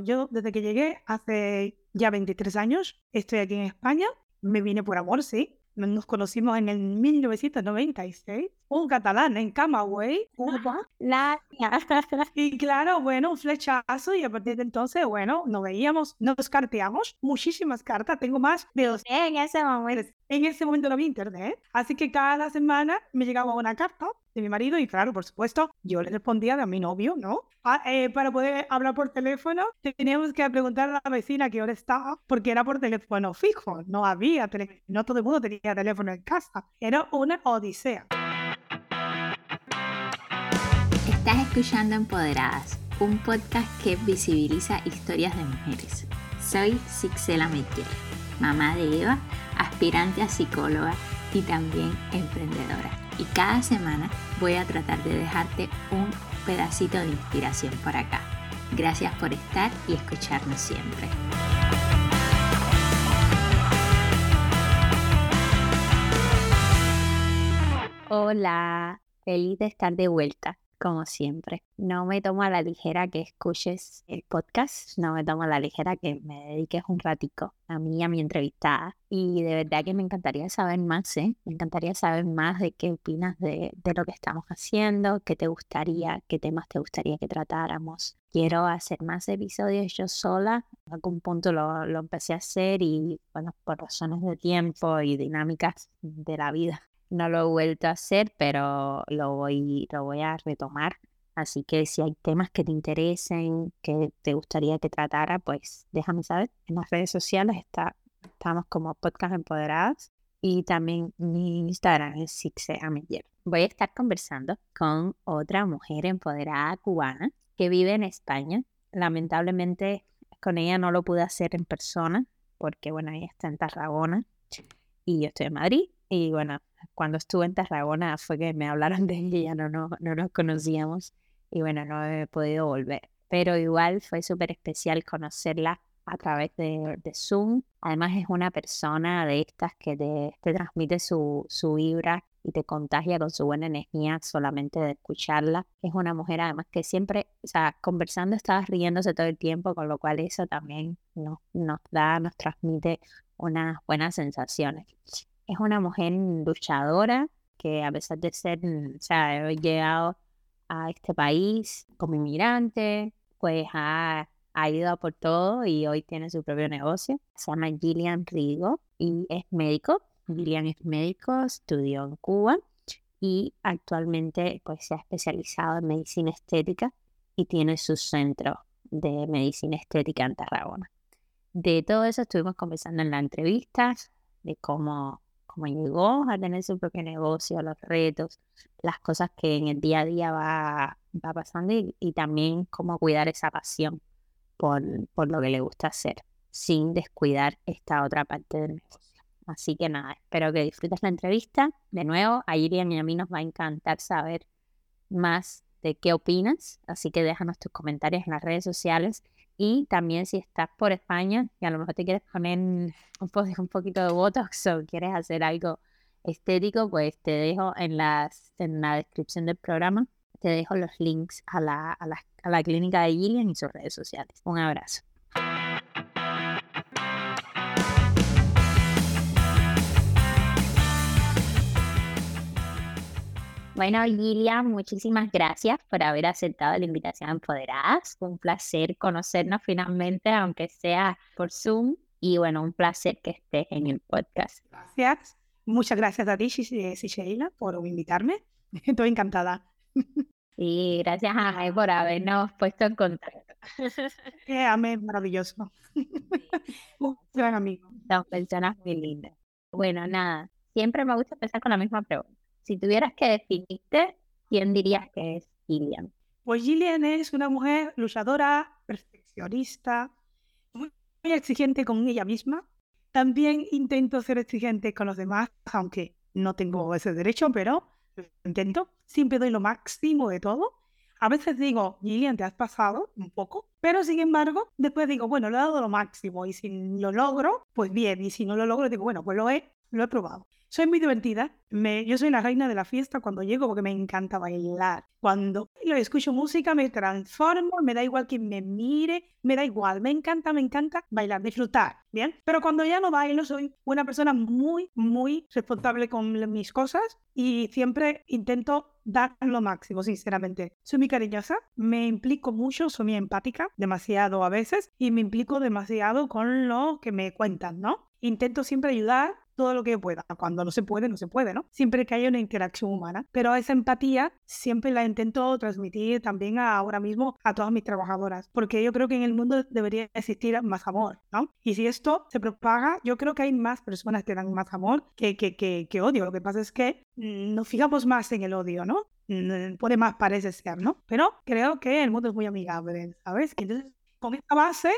Yo desde que llegué hace ya 23 años, estoy aquí en España. Me vine por amor, sí. Nos conocimos en el 1996. Un catalán en Camagüey, Cuba. Y claro, bueno, un flechazo y a partir de entonces, bueno, nos veíamos, nos carteamos muchísimas cartas. Tengo más de dos En ese momento. en ese momento no había internet, así que cada semana me llegaba una carta de mi marido y claro, por supuesto, yo le respondía de a mi novio, ¿no? Ah, eh, para poder hablar por teléfono, teníamos que preguntar a la vecina qué hora estaba, porque era por teléfono fijo, no había teléfono, no todo el mundo tenía teléfono en casa, era una odisea. Estás escuchando Empoderadas, un podcast que visibiliza historias de mujeres. Soy Sixela Meyer, mamá de Eva, aspirante a psicóloga y también emprendedora. Y cada semana voy a tratar de dejarte un pedacito de inspiración por acá. Gracias por estar y escucharnos siempre. Hola, feliz de estar de vuelta, como siempre. No me tomo a la ligera que escuches el podcast, no me tomo a la ligera que me dediques un ratico a mí a mi entrevistada. Y de verdad que me encantaría saber más, ¿eh? Me encantaría saber más de qué opinas de, de lo que estamos haciendo, qué te gustaría, qué temas te gustaría que tratáramos. Quiero hacer más episodios yo sola. En algún punto lo, lo empecé a hacer y, bueno, por razones de tiempo y dinámicas de la vida no lo he vuelto a hacer, pero lo voy, lo voy a retomar. Así que si hay temas que te interesen, que te gustaría que tratara, pues déjame saber. En las redes sociales está, estamos como Podcast Empoderadas y también mi Instagram es Sixe Ameyer. Voy a estar conversando con otra mujer empoderada cubana que vive en España. Lamentablemente con ella no lo pude hacer en persona porque, bueno, ella está en Tarragona y yo estoy en Madrid. Y bueno, cuando estuve en Tarragona fue que me hablaron de ella, no, no, no nos conocíamos y bueno, no he podido volver. Pero igual fue súper especial conocerla a través de, de, Zoom. Además es una persona de estas que te, te transmite su, su vibra y te contagia con su buena energía solamente de escucharla. Es una mujer además que siempre, o sea, conversando estabas riéndose todo el tiempo, con lo cual eso también nos, nos da, nos transmite unas buenas sensaciones es una mujer luchadora que a pesar de ser, o sea, he llegado a este país como inmigrante, pues ha, ha ido por todo y hoy tiene su propio negocio. Se llama Gillian Rigo y es médico. Gillian es médico, estudió en Cuba y actualmente pues se ha especializado en medicina estética y tiene su centro de medicina estética en Tarragona. De todo eso estuvimos conversando en la entrevista, de cómo cómo llegó a tener su propio negocio, los retos, las cosas que en el día a día va, va pasando y, también cómo cuidar esa pasión por, por lo que le gusta hacer, sin descuidar esta otra parte del negocio. Así que nada, espero que disfrutes la entrevista. De nuevo, a Irian y a mí nos va a encantar saber más de qué opinas, así que déjanos tus comentarios en las redes sociales y también si estás por España y a lo mejor te quieres poner un, poquito de Botox o quieres hacer algo estético, pues te dejo en, las, en la descripción del programa, te dejo los links a la, a la, a la clínica de Gillian y sus redes sociales. Un abrazo. Bueno, Lilia, muchísimas gracias por haber aceptado la invitación a Empoderadas. Un placer conocernos finalmente, aunque sea por Zoom. Y bueno, un placer que estés en el podcast. Gracias. Muchas gracias a ti, Sheila, por invitarme. Estoy encantada. Y gracias a Jai por habernos puesto en contacto. Eh, amé, maravilloso. Un gran amigo. Son personas muy lindas. Bueno, nada, siempre me gusta empezar con la misma pregunta. Si tuvieras que definirte, ¿quién dirías que es Gillian? Pues Gillian es una mujer luchadora, perfeccionista, muy, muy exigente con ella misma. También intento ser exigente con los demás, aunque no tengo ese derecho, pero intento. Siempre doy lo máximo de todo. A veces digo, Gillian, te has pasado un poco, pero sin embargo, después digo, bueno, lo he dado lo máximo y si lo logro, pues bien, y si no lo logro, digo, bueno, pues lo he, lo he probado. Soy muy divertida. Me, yo soy la reina de la fiesta cuando llego porque me encanta bailar. Cuando lo escucho música me transformo, me da igual quien me mire, me da igual. Me encanta, me encanta bailar, disfrutar, ¿bien? Pero cuando ya no bailo soy una persona muy, muy responsable con mis cosas y siempre intento dar lo máximo, sinceramente. Soy muy cariñosa, me implico mucho, soy muy empática, demasiado a veces, y me implico demasiado con lo que me cuentan, ¿no? Intento siempre ayudar todo lo que pueda. Cuando no se puede, no se puede, ¿no? Siempre que haya una interacción humana. Pero esa empatía siempre la intento transmitir también ahora mismo a todas mis trabajadoras, porque yo creo que en el mundo debería existir más amor, ¿no? Y si esto se propaga, yo creo que hay más personas que dan más amor que, que, que, que odio. Lo que pasa es que mm, nos fijamos más en el odio, ¿no? Mm, puede más parece ser, ¿no? Pero creo que el mundo es muy amigable, ¿sabes? Entonces, con esta base,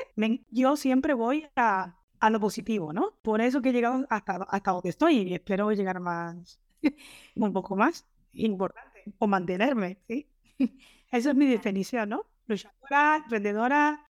yo siempre voy a a lo positivo, ¿no? Por eso que he llegado hasta, hasta donde estoy y espero llegar más, un poco más importante, o mantenerme, ¿sí? Esa es mi definición, ¿no? Luchadora, emprendedora,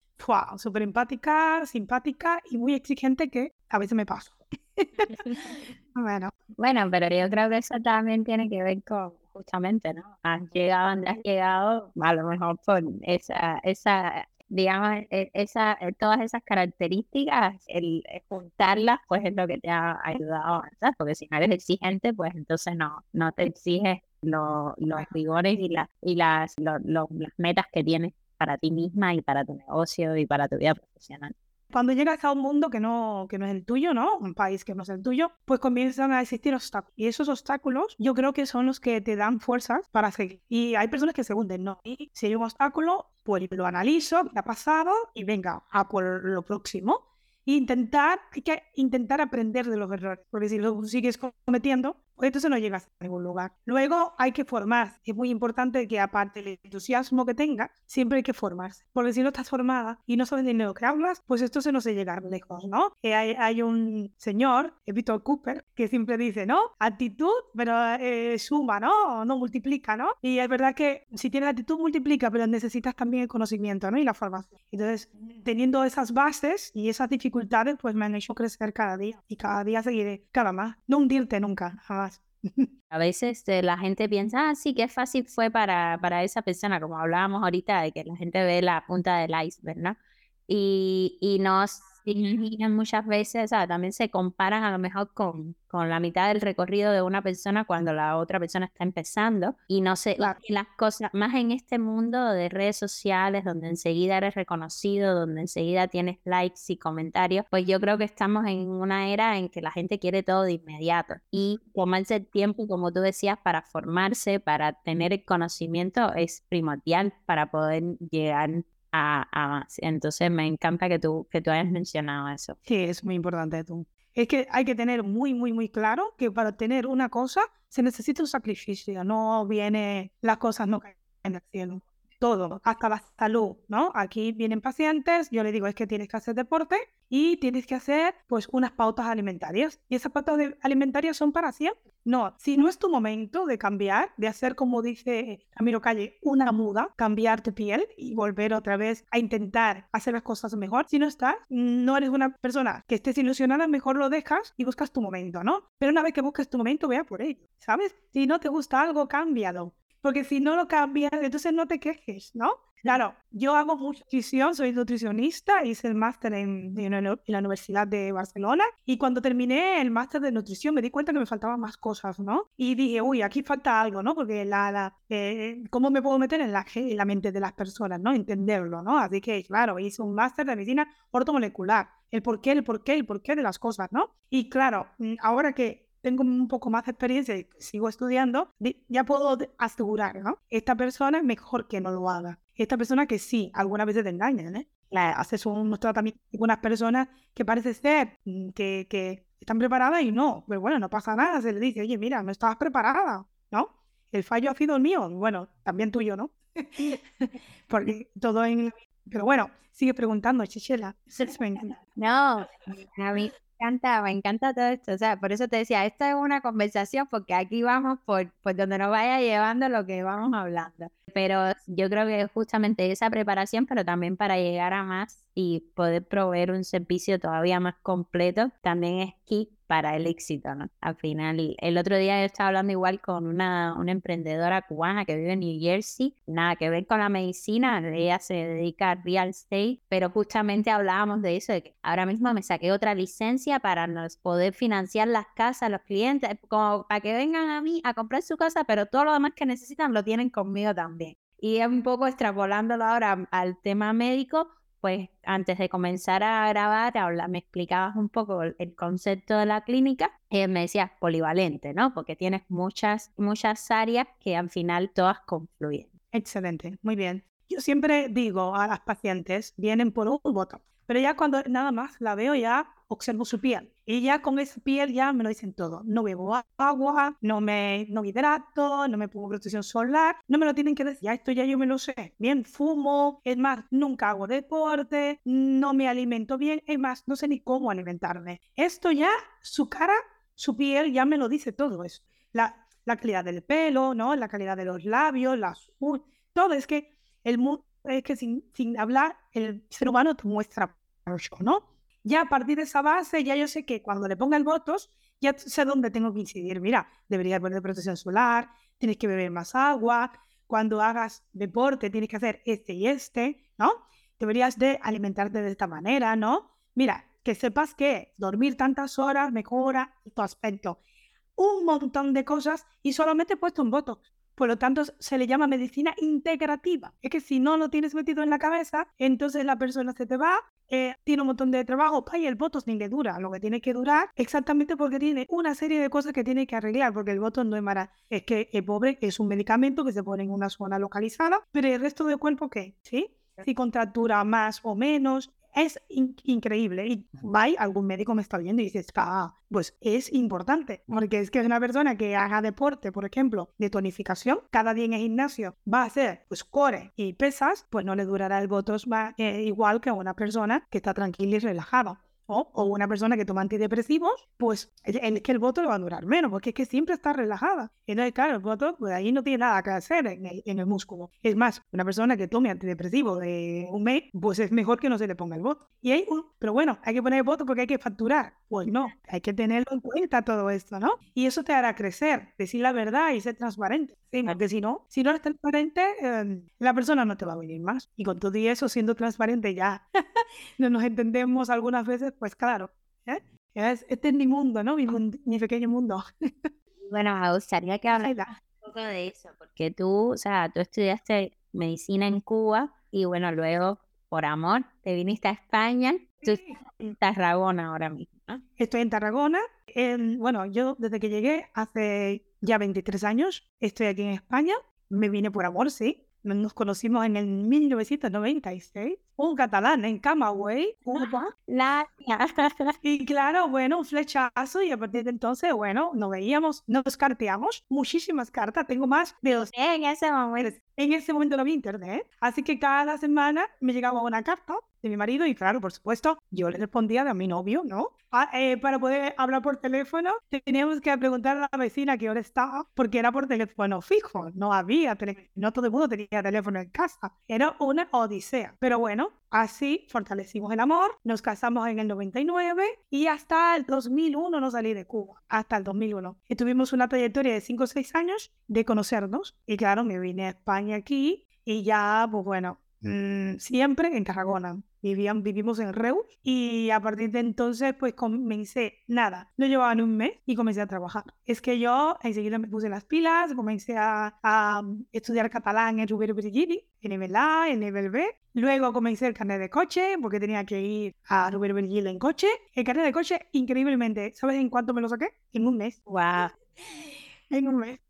súper empática, simpática y muy exigente que a veces me paso. bueno. Bueno, pero yo creo que eso también tiene que ver con justamente, ¿no? Has llegado donde has llegado, a lo mejor por esa, esa digamos, e, esa, e, todas esas características, el juntarlas, pues es lo que te ha ayudado a avanzar, porque si no eres exigente, pues entonces no, no te exiges los rigores y, la, y las, las metas que tienes para ti misma y para tu negocio y para tu vida profesional. Cuando llegas a un mundo que no, que no es el tuyo, ¿no? Un país que no es el tuyo, pues comienzan a existir obstáculos. Y esos obstáculos yo creo que son los que te dan fuerzas para seguir. Y hay personas que se hunden, ¿no? Y si hay un obstáculo, pues lo analizo, qué ha pasado y venga, a por lo próximo intentar, hay que intentar aprender de los errores, porque si lo sigues cometiendo, entonces no llegas a ningún lugar. Luego hay que formar. Es muy importante que aparte del entusiasmo que tengas, siempre hay que formarse, porque si no estás formada y no sabes de lo que hablas, pues esto se no se llega lejos, ¿no? Eh, hay, hay, un señor, Víctor Cooper, que siempre dice, ¿no? Actitud, pero eh, suma, ¿no? No multiplica, ¿no? Y es verdad que si tienes actitud multiplica, pero necesitas también el conocimiento, ¿no? Y la formación. Entonces, teniendo esas bases y esas dificultades, pues me han hecho crecer cada día y cada día seguiré, cada más. No hundirte nunca, jamás. A veces eh, la gente piensa, ah, sí, qué fácil fue para, para esa persona, como hablábamos ahorita, de que la gente ve la punta del iceberg, ¿no? Y, y nos imaginan muchas veces, o sea, también se comparan a lo mejor con, con la mitad del recorrido de una persona cuando la otra persona está empezando. Y no sé, y las cosas, más en este mundo de redes sociales donde enseguida eres reconocido, donde enseguida tienes likes y comentarios, pues yo creo que estamos en una era en que la gente quiere todo de inmediato. Y tomarse el tiempo, como tú decías, para formarse, para tener el conocimiento es primordial para poder llegar a, Entonces me encanta que tú, que tú hayas mencionado eso. Sí, es muy importante tú. Es que hay que tener muy, muy, muy claro que para tener una cosa se necesita un sacrificio, no viene, las cosas no caen del cielo todo, hasta la salud, ¿no? Aquí vienen pacientes, yo le digo es que tienes que hacer deporte y tienes que hacer pues unas pautas alimentarias. Y esas pautas alimentarias son para siempre. No, si no es tu momento de cambiar, de hacer como dice Ramiro Calle, una muda, cambiar tu piel y volver otra vez a intentar hacer las cosas mejor, si no estás, no eres una persona que estés ilusionada, mejor lo dejas y buscas tu momento, ¿no? Pero una vez que busques tu momento, vea por ello, ¿sabes? Si no te gusta algo, cámbialo porque si no lo cambias, entonces no te quejes, ¿no? Claro, yo hago nutrición, soy nutricionista, hice el máster en, en, la Universidad de Barcelona y cuando terminé el máster de nutrición me di cuenta que me faltaban más cosas, ¿no? Y dije, uy, aquí falta algo, ¿no? Porque la, la eh, ¿cómo me puedo meter en la, en la mente de las personas, ¿no? Entenderlo, ¿no? Así que, claro, hice un máster de medicina ortomolecular, el por qué, el por qué, el por qué de las cosas, ¿no? Y claro, mm, ahora que tengo un poco más de experiencia y sigo estudiando, ya puedo asegurar, ¿no? Esta persona es mejor que no lo haga. Esta persona que sí, algunas veces te engañan, ¿eh? La, haces unos tratamientos con unas personas que parece ser mm, que, que están preparadas y no, pero bueno, no pasa nada, se le dice, oye, mira, no estabas preparada, ¿no? El fallo ha sido el mío, bueno, también tuyo, ¿no? Porque todo en Pero bueno, sigue preguntando, Chichela. No, a mí encanta, me encanta todo esto. O sea, por eso te decía, esta es una conversación porque aquí vamos por, por donde nos vaya llevando lo que vamos hablando. Pero yo creo que justamente esa preparación, pero también para llegar a más y poder proveer un servicio todavía más completo, también es key para el éxito, ¿no? Al final, el otro día yo estaba hablando igual con una, una emprendedora cubana que vive en New Jersey, nada que ver con la medicina, ella se dedica a real estate, pero justamente hablábamos de eso, de que ahora mismo me saqué otra licencia para poder financiar las casas, los clientes, como para que vengan a mí a comprar su casa, pero todo lo demás que necesitan lo tienen conmigo también. Y un poco extrapolándolo ahora al tema médico, pues antes de comenzar a grabar, habla, me explicabas un poco el, concepto de la clínica, y me decías polivalente, ¿no? Porque tienes muchas, muchas áreas que al final todas confluyen. Excelente, muy bien. Yo siempre digo a las pacientes, vienen por un voto, pero ya cuando nada más la veo ya observo su piel. Y ya con esa piel ya me lo dicen todo. No bebo agua, no me, no hidrato, no me pongo protección solar. No me lo tienen que decir. Ya esto ya yo me lo sé. Bien, fumo. Es más, nunca hago deporte. No me alimento bien. Es más, no sé ni cómo alimentarme. Esto ya, su cara, su piel ya me lo dice todo eso. La, la calidad del pelo, ¿no? La calidad de los labios, las todo. Es que el es que sin, sin hablar, el ser humano te muestra mucho, ¿no? Ya a partir de esa base, ya yo sé que cuando le ponga el votos, ya sé dónde tengo que incidir. Mira, deberías poner protección solar, tienes que beber más agua, cuando hagas deporte tienes que hacer este y este, ¿no? Deberías de alimentarte de esta manera, ¿no? Mira, que sepas que dormir tantas horas mejora tu aspecto. Un montón de cosas y solamente he puesto un voto. Por lo tanto, se le llama medicina integrativa. Es que si no lo tienes metido en la cabeza, entonces la persona se te va, eh, tiene un montón de trabajo, y el voto ni le dura lo que tiene que durar, exactamente porque tiene una serie de cosas que tiene que arreglar, porque el voto no es mara, es que el pobre es un medicamento que se pone en una zona localizada, pero el resto del cuerpo, ¿qué? ¿Sí? Si contractura más o menos, es increíble. Y vai, algún médico me está viendo y dices, ah, pues es importante, porque es que es una persona que haga deporte, por ejemplo, de tonificación, cada día en el gimnasio va a hacer pues core y pesas, pues no le durará el votos eh, igual que a una persona que está tranquila y relajada o, una persona que toma antidepresivos, pues es que el voto le va a durar menos, porque es que siempre está relajada. Entonces, claro, el voto, pues ahí no tiene nada que hacer en el, en el músculo. Es más, una persona que tome antidepresivos de un mes, pues es mejor que no se le ponga el voto. Y hay un, pero bueno, hay que poner el voto porque hay que facturar. Pues no, hay que tenerlo en cuenta todo esto, ¿no? Y eso te hará crecer, decir la verdad y ser transparente. Sí, porque si no, si no eres transparente, em, la persona no te va a venir más. Y con todo eso, siendo transparente, ya no nos entendemos algunas veces, pues claro. ¿eh? este es mi mundo, ¿no? Mi, mi pequeño mundo. bueno, me gustaría que hablas un poco de eso, porque tú, o sea, tú estudiaste medicina en Cuba y bueno, luego, por amor, te viniste a España. Tú estás en Tarragona ahora mismo. Estoy en Tarragona. bueno, yo desde que llegué hace ya 23 años, estoy aquí en España. Me vine por amor, sí. Nos conocimos en el 1996. Un catalán en Camagüey, Cuba. La... y claro, bueno, un flechazo y a partir de entonces, bueno, nos veíamos, nos carteamos muchísimas cartas. Tengo más de dos. En ese momento. En ese momento no había internet. Así que cada semana me llegaba una carta de mi marido y claro, por supuesto, yo le respondía de mi novio, ¿no? Ah, eh, para poder hablar por teléfono, teníamos que preguntar a la vecina qué hora estaba, porque era por teléfono fijo, no había teléfono, no todo el mundo tenía teléfono en casa, era una odisea. Pero bueno, así fortalecimos el amor, nos casamos en el 99 y hasta el 2001 no salí de Cuba, hasta el 2001. Y tuvimos una trayectoria de 5 o 6 años de conocernos y claro, me vine a España aquí y ya, pues bueno, Mm, siempre en Tarragona. Vivían, vivimos en Reus y a partir de entonces pues comencé, nada, no llevaba ni un mes y comencé a trabajar. Es que yo enseguida me puse las pilas, comencé a, a estudiar catalán en Rubero Virgili, en nivel A, en nivel B. Luego comencé el carnet de coche porque tenía que ir a Rubero Virgili en coche. El carnet de coche, increíblemente, ¿sabes en cuánto me lo saqué? En un mes. ¡Wow!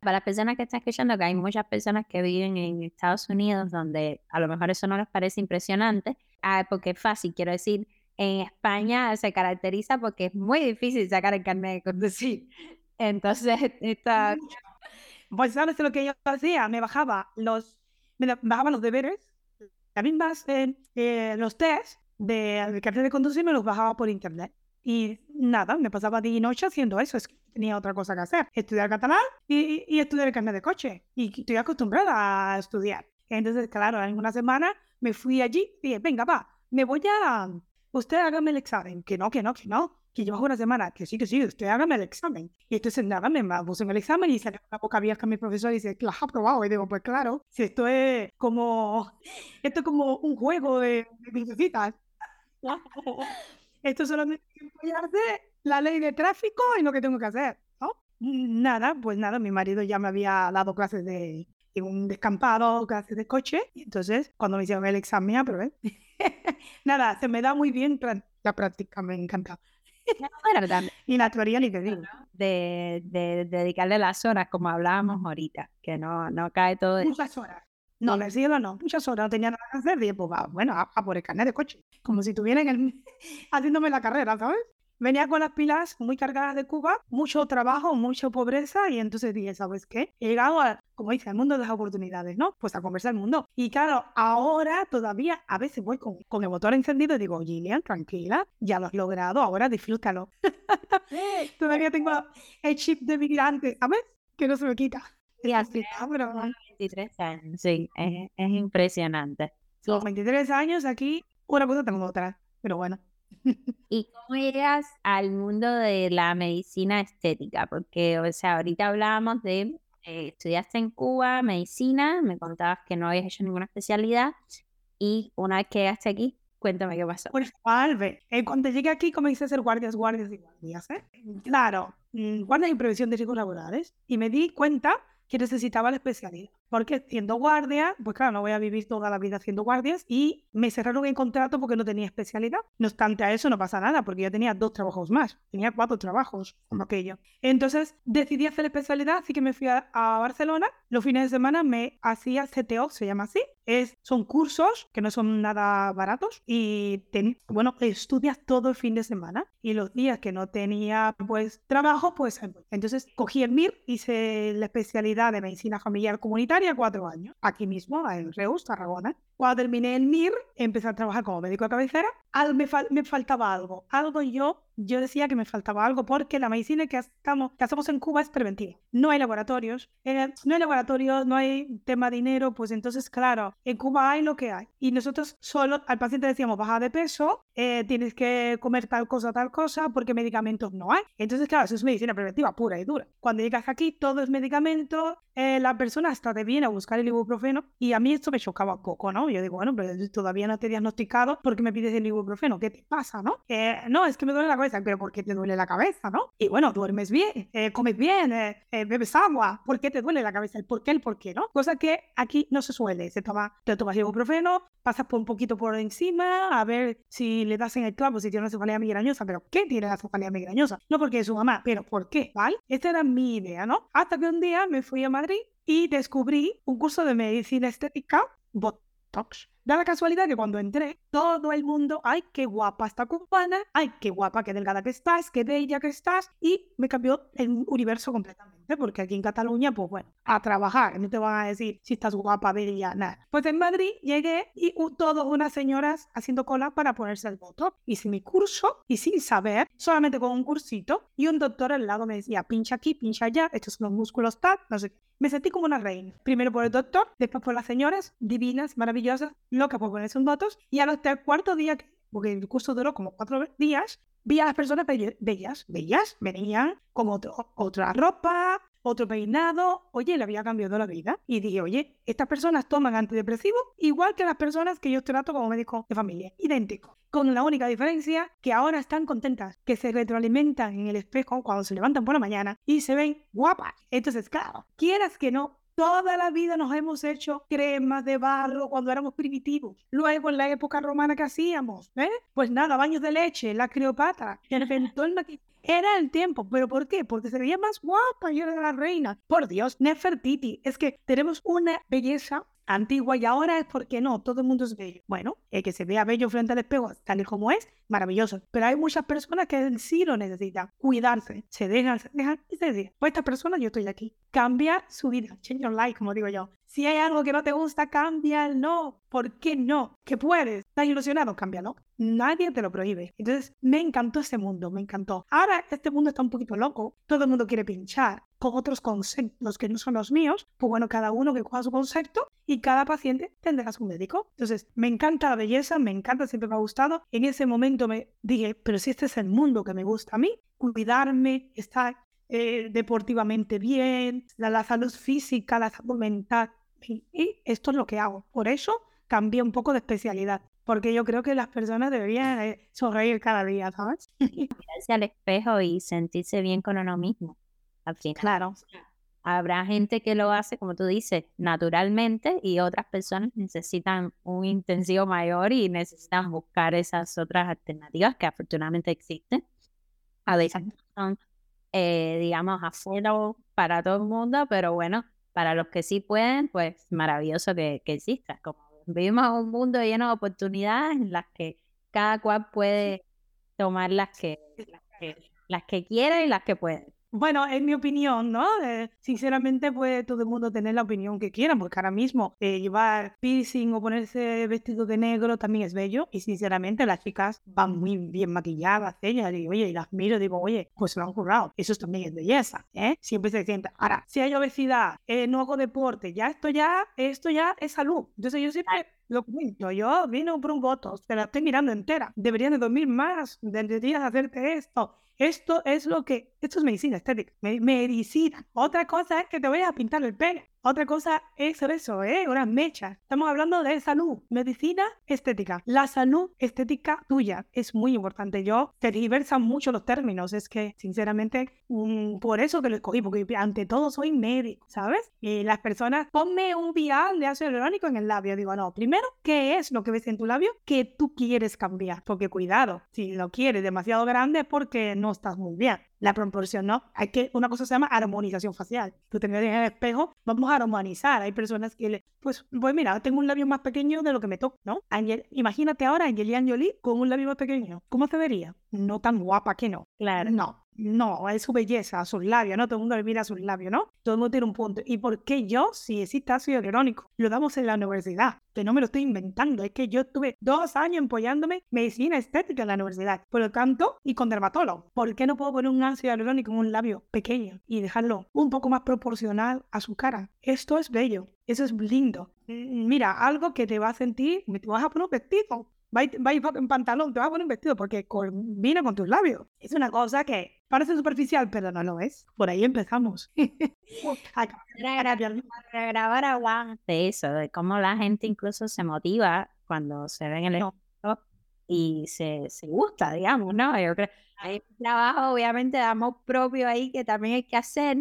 Para las personas que están escuchando, que hay muchas personas que viven en Estados Unidos donde a lo mejor eso no les parece impresionante, ah, porque es fácil, quiero decir, en España se caracteriza porque es muy difícil sacar el carnet de conducir. Entonces, esta... Pues sabes lo que yo hacía, me bajaba los, me bajaba los deberes, las mismas, eh, eh, los test de carnet de conducir me los bajaba por internet. Y nada, me pasaba día y noche haciendo eso, es que tenía otra cosa que hacer, estudiar catalán y, y estudiar el carnet de coche. Y estoy acostumbrada a estudiar. Entonces, claro, en una semana me fui allí y dije, venga, va, me voy a... Usted hágame el examen. Que no, que no, que no. Que llevo una semana. Que sí, que sí, usted hágame el examen. Y entonces nada, me puse en el examen y salió la boca abierta mi profesor y dice, ¿lo has? Y digo, pues claro, si esto es como... Esto es como un juego de, de esto solamente es la ley de tráfico y lo que tengo que hacer, ¿no? Nada, pues nada, mi marido ya me había dado clases de en un descampado, clases de coche, y entonces cuando me hicieron el examen aprobé. nada, se me da muy bien la práctica, me encanta. y la teoría ni te digo. De, de, dedicarle las horas, como hablábamos ahorita, que no, no cae todo. Muchas horas. No, le cielo no, muchas horas, no tenía nada que hacer, y pues va, bueno, a, por el carnet de coche, como si estuvieran haciéndome la carrera, ¿sabes? Venía con las pilas muy cargadas de Cuba, mucho trabajo, mucha pobreza, y entonces dije, ¿sabes qué? He llegado, a, como dice, al mundo de las oportunidades, ¿no? Pues a conversar el mundo. Y claro, ahora todavía a veces voy con, con el motor encendido y digo, Gillian, tranquila, ya lo has logrado, ahora disfrútalo. todavía tengo el chip de migrante, ¿sabes? Que no se me quita. Y así, pero, 23 años, sí, es, es impresionante. Son 23 años aquí, una cosa tengo otra, pero bueno. ¿Y cómo llegas al mundo de la medicina estética? Porque, o sea, ahorita hablábamos de, eh, estudiaste en Cuba medicina, me contabas que no habías hecho ninguna especialidad y una vez que llegaste aquí, cuéntame qué pasó. Pues, Alve, eh, cuando llegué aquí comencé a hacer guardias, guardias y guardias, ¿eh? Claro, mm, guardias y previsión de riesgos laborales y me di cuenta que necesitaba la especialidad. Porque siendo guardia, pues claro, no voy a vivir toda la vida haciendo guardias y me cerraron el contrato porque no tenía especialidad. No obstante a eso no pasa nada porque yo tenía dos trabajos más, tenía cuatro trabajos como aquello. Entonces decidí hacer especialidad, así que me fui a, Barcelona. Los fines de semana me hacía CTO, se llama así. Es, son cursos que no son nada baratos y bueno, estudias todo el fin de semana y los días que no tenía pues trabajo, pues entonces cogí el MIR, hice la especialidad de medicina familiar comunitaria cuatro años, aquí mismo, en Reus, Tarragona. Cuando terminé el MIR, empecé a trabajar como médico de cabecera. Al, me, me, faltaba algo. Algo yo, yo decía que me faltaba algo porque la medicina que, estamos, que hacemos en Cuba es preventiva. No hay laboratorios. Eh, no hay laboratorios, no hay tema de dinero. Pues entonces, claro, en Cuba hay lo que hay. Y nosotros solo al paciente decíamos, baja de peso, eh, tienes que comer tal cosa, tal cosa, porque medicamentos no hay. Entonces, claro, eso es medicina preventiva pura y dura. Cuando llegas aquí, todo es medicamento. Eh, la persona hasta te viene a buscar el ibuprofeno y a mí esto me chocaba un poco, ¿no? Yo digo, bueno, pero todavía no te he diagnosticado, ¿por qué me pides el ibuprofeno? ¿Qué te pasa, no? Eh, no, es que me duele la cabeza, pero ¿por qué te duele la cabeza, no? Y bueno, duermes bien, eh, comes bien, eh, bebes agua, ¿por qué te duele la cabeza? El por qué, el por qué, ¿no? Cosa que aquí no se suele, se toma, te tomas ibuprofeno, pasas por un poquito por encima, a ver si le das en el clavo si tiene una cefalea migrañosa, pero ¿qué tiene la cefalea migrañosa? No porque es su mamá, pero ¿por qué? ¿Vale? Esta era mi idea, ¿no? Hasta que un día me fui a Madrid y descubrí un curso de medicina estética, Botox. Da la casualidad que cuando entré, todo el mundo, ay, qué guapa esta cubana, ay, qué guapa, qué delgada que estás, qué bella que estás, y me cambió el universo completamente, porque aquí en Cataluña, pues bueno, a trabajar, no te van a decir si estás guapa, bella, nada. Pues en Madrid llegué y todas unas señoras haciendo cola para ponerse el voto. Hice mi curso y sin saber, solamente con un cursito, y un doctor al lado me decía, pincha aquí, pincha allá, estos son los músculos tal, no sé qué. Me sentí como una reina. Primero por el doctor, después por las señoras, divinas, maravillosas, loca por ponerse un votos. Y a los cuarto día, porque el curso duró como cuatro días, vi a las personas bellas, bellas, venían con otra ropa, otro peinado. Oye, le había cambiado la vida. Y dije, oye, estas personas toman antidepresivos igual que las personas que yo trato como médico de familia. Idéntico. Con la única diferencia que ahora están contentas, que se retroalimentan en el espejo cuando se levantan por la mañana y se ven guapas. Entonces, claro, quieras que no, Toda la vida nos hemos hecho cremas de barro cuando éramos primitivos. Luego, en la época romana, ¿qué hacíamos? ¿Eh? Pues nada, baños de leche, la Cleopatra, inventó el maquillaje. Era el tiempo, pero ¿por qué? Porque se veía más guapa y era la reina. Por Dios, Nefertiti, es que tenemos una belleza antigua y ahora es porque no, todo el mundo es bello. Bueno, el que se vea bello frente al espejo, tal y como es, maravilloso. Pero hay muchas personas que sí lo necesitan, cuidarse, se dejan, se dejan y se dicen, pues esta persona yo estoy aquí. Cambia su vida, change your life, como digo yo. Si hay algo que no te gusta, no. ¿Por qué no? ¿Qué puedes? ¿Estás ilusionado? Cámbialo. Nadie te lo prohíbe. Entonces, me encantó ese mundo, me encantó. Ahora este mundo está un poquito loco. Todo el mundo quiere pinchar con otros conceptos que no son los míos. Pues bueno, cada uno que coja su concepto y cada paciente tendrá su médico. Entonces, me encanta la belleza, me encanta, siempre me ha gustado. En ese momento me dije, pero si este es el mundo que me gusta a mí, cuidarme, estar eh, deportivamente bien, la, la salud física, la salud mental, y esto es lo que hago. Por eso cambié un poco de especialidad. Porque yo creo que las personas deberían eh, sonreír cada día, ¿sabes? Mirarse al espejo y sentirse bien con uno mismo. Al final. Claro. Habrá gente que lo hace, como tú dices, naturalmente y otras personas necesitan un intensivo mayor y necesitan buscar esas otras alternativas que afortunadamente existen. A veces son, eh, digamos, afuera para todo el mundo, pero bueno, para los que sí pueden, pues maravilloso que, que exista. Como vivimos un mundo lleno de oportunidades en las que cada cual puede tomar las que, las que, las que quiera y las que puede. Bueno, en mi opinión, ¿no? Eh, sinceramente puede todo el mundo tener la opinión que quiera, porque ahora mismo eh, llevar piercing o ponerse vestido de negro también es bello. Y sinceramente las chicas van muy bien maquilladas, ellas, y oye, y las miro y digo, oye, pues lo han currado. Eso también es belleza, ¿eh? Siempre se sienta. Ahora, si hay obesidad, eh, no hago deporte, ya esto ya, esto ya es salud. Entonces yo siempre lo cuento, yo vino por un voto, te la estoy mirando entera. Deberían de dormir más, deberías hacerte esto. Esto es lo que, esto es medicina estética, medicina. Otra cosa es que te voy a pintar el pelo. Otra cosa es eso, ¿eh? Una mecha. Estamos hablando de salud, medicina, estética. La salud estética tuya es muy importante. Yo tergiversan mucho los términos. Es que, sinceramente, mm, por eso que lo escogí, porque ante todo soy médico, ¿sabes? Y las personas, ponme un vial de ácido hialurónico en el labio. Digo, no, primero, ¿qué es lo que ves en tu labio que tú quieres cambiar? Porque cuidado, si lo quieres demasiado grande es porque no estás muy bien la proporción, ¿no? Hay que, una cosa se llama armonización facial. Tú te miras en el espejo, vamos a armonizar. Hay personas que le, pues, pues mira, tengo un labio más pequeño de lo que me toca, ¿no? imagínate ahora a Angelina Jolie con un labio más pequeño. ¿Cómo se vería? No tan guapa que no. Claro. No, no, es su belleza, sus labios, ¿no? Todo el mundo le mira sus labios, ¿no? Todo el mundo tiene un punto. ¿Y por qué yo, si existe ácido hialurónico, lo damos en la universidad? Que no me lo estoy inventando, es que yo estuve dos años empollándome medicina estética en la universidad, por lo tanto, y con dermatólogo. ¿Por qué no puedo poner un ácido hialurónico en un labio pequeño y dejarlo un poco más proporcional a su cara? Esto es bello, eso es lindo. Mm, mira, algo que te va a sentir, te vas a poner un vestido, va en pantalón, te vas a poner un vestido porque combina con tus labios. Es una cosa que parece superficial, pero no lo es. Por ahí empezamos. para, grabar aguante eso, de cómo la gente incluso se motiva cuando se ve en el espejo y se, se gusta, digamos, ¿no? Yo creo hay un trabajo, obviamente, de amor propio ahí que también hay que hacer.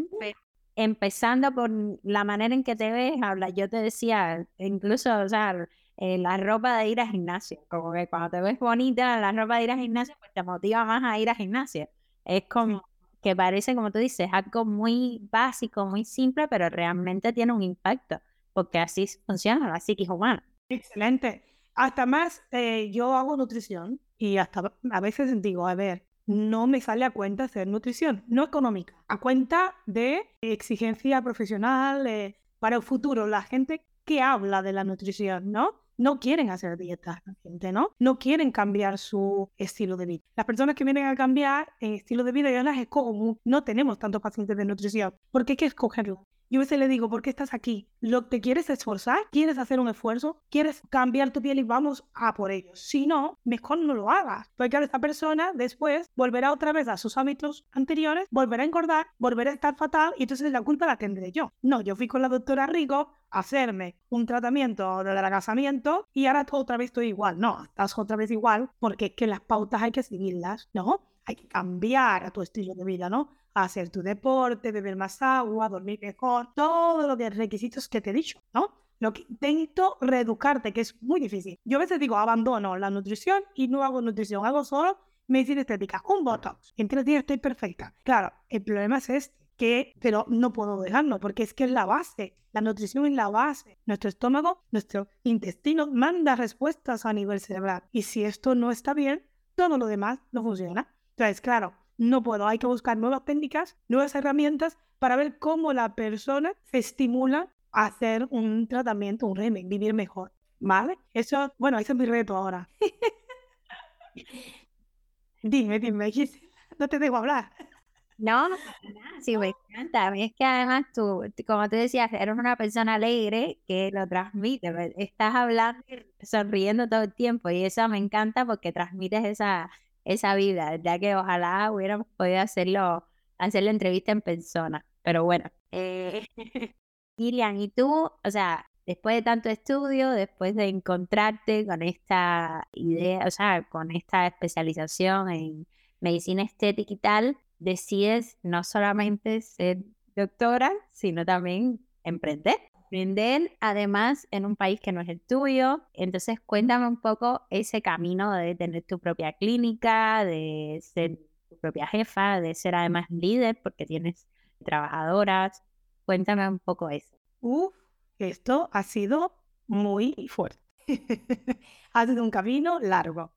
Empezando por la manera en que te ves, habla, yo te decía, incluso, o sea, eh, la ropa de ir al gimnasio. Como que cuando te ves bonita, la ropa de ir al gimnasio, pues te motiva más a ir al gimnasio. Es como que parece, como tú dices, algo muy básico, muy simple, pero realmente tiene un impacto, porque así funciona la psiquis humana. Excelente. Hasta más, eh, yo hago nutrición y hasta a veces digo, a ver, no me sale a cuenta hacer nutrición, no económica, a cuenta de exigencia profesional eh, para el futuro. La gente que habla de la nutrición, ¿no? No quieren hacer dieta, gente, ¿no? No quieren cambiar su estilo de vida. Las personas que vienen a cambiar el estilo de vida, yo las escojo. No tenemos tantos pacientes de nutrición, porque hay que escogerlo. Yo a veces le digo, ¿por qué estás aquí? ¿Lo te quieres esforzar? ¿Quieres hacer un esfuerzo? ¿Quieres cambiar tu piel y vamos a por ellos? Si no, mejor no lo hagas. Porque esta persona después volverá otra vez a sus hábitos anteriores, volverá a engordar, volverá a estar fatal y entonces la culpa la tendré yo. No, yo fui con la doctora Rigo a hacerme un tratamiento de adelgazamiento y ahora otra vez estoy igual. No, estás otra vez igual porque es que las pautas hay que seguirlas, ¿no? Hay que cambiar a tu estilo de vida, ¿no? Hacer tu deporte, beber más agua, dormir mejor, todos los requisitos que te he dicho, ¿no? Lo que intento reeducarte, que es muy difícil. Yo a veces digo, abandono la nutrición y no hago nutrición, hago solo medicina estética, un botox. En tres días estoy perfecta. Claro, el problema es este. que, pero no puedo dejarlo porque es que es la base. La nutrición es la base. Nuestro estómago, nuestro intestino manda respuestas a nivel cerebral. Y si esto no está bien, todo lo demás no funciona. Entonces, claro, no puedo. Hay que buscar nuevas técnicas, nuevas herramientas para ver cómo la persona se estimula a hacer un tratamiento, un régimen, vivir mejor. ¿Vale? Eso, bueno, ese es mi reto ahora. dime, dime, no te dejo hablar. No, sí, me encanta. Es que además tú, como tú decías, eres una persona alegre que lo transmite. Estás hablando y sonriendo todo el tiempo y eso me encanta porque transmites esa, esa vida. Ya que ojalá hubiéramos podido hacerlo, hacer la entrevista en persona. Pero bueno, eh, Kirian, ¿y tú, o sea, después de tanto estudio, después de encontrarte con esta idea, o sea, con esta especialización en medicina estética y tal, decides no solamente ser doctora, sino también emprender. Emprender además en un país que no es el tuyo. Entonces cuéntame un poco ese camino de tener tu propia clínica, de ser tu propia jefa, de ser además líder porque tienes trabajadoras. Cuéntame un poco eso. Uf, esto ha sido muy fuerte. ha sido un camino largo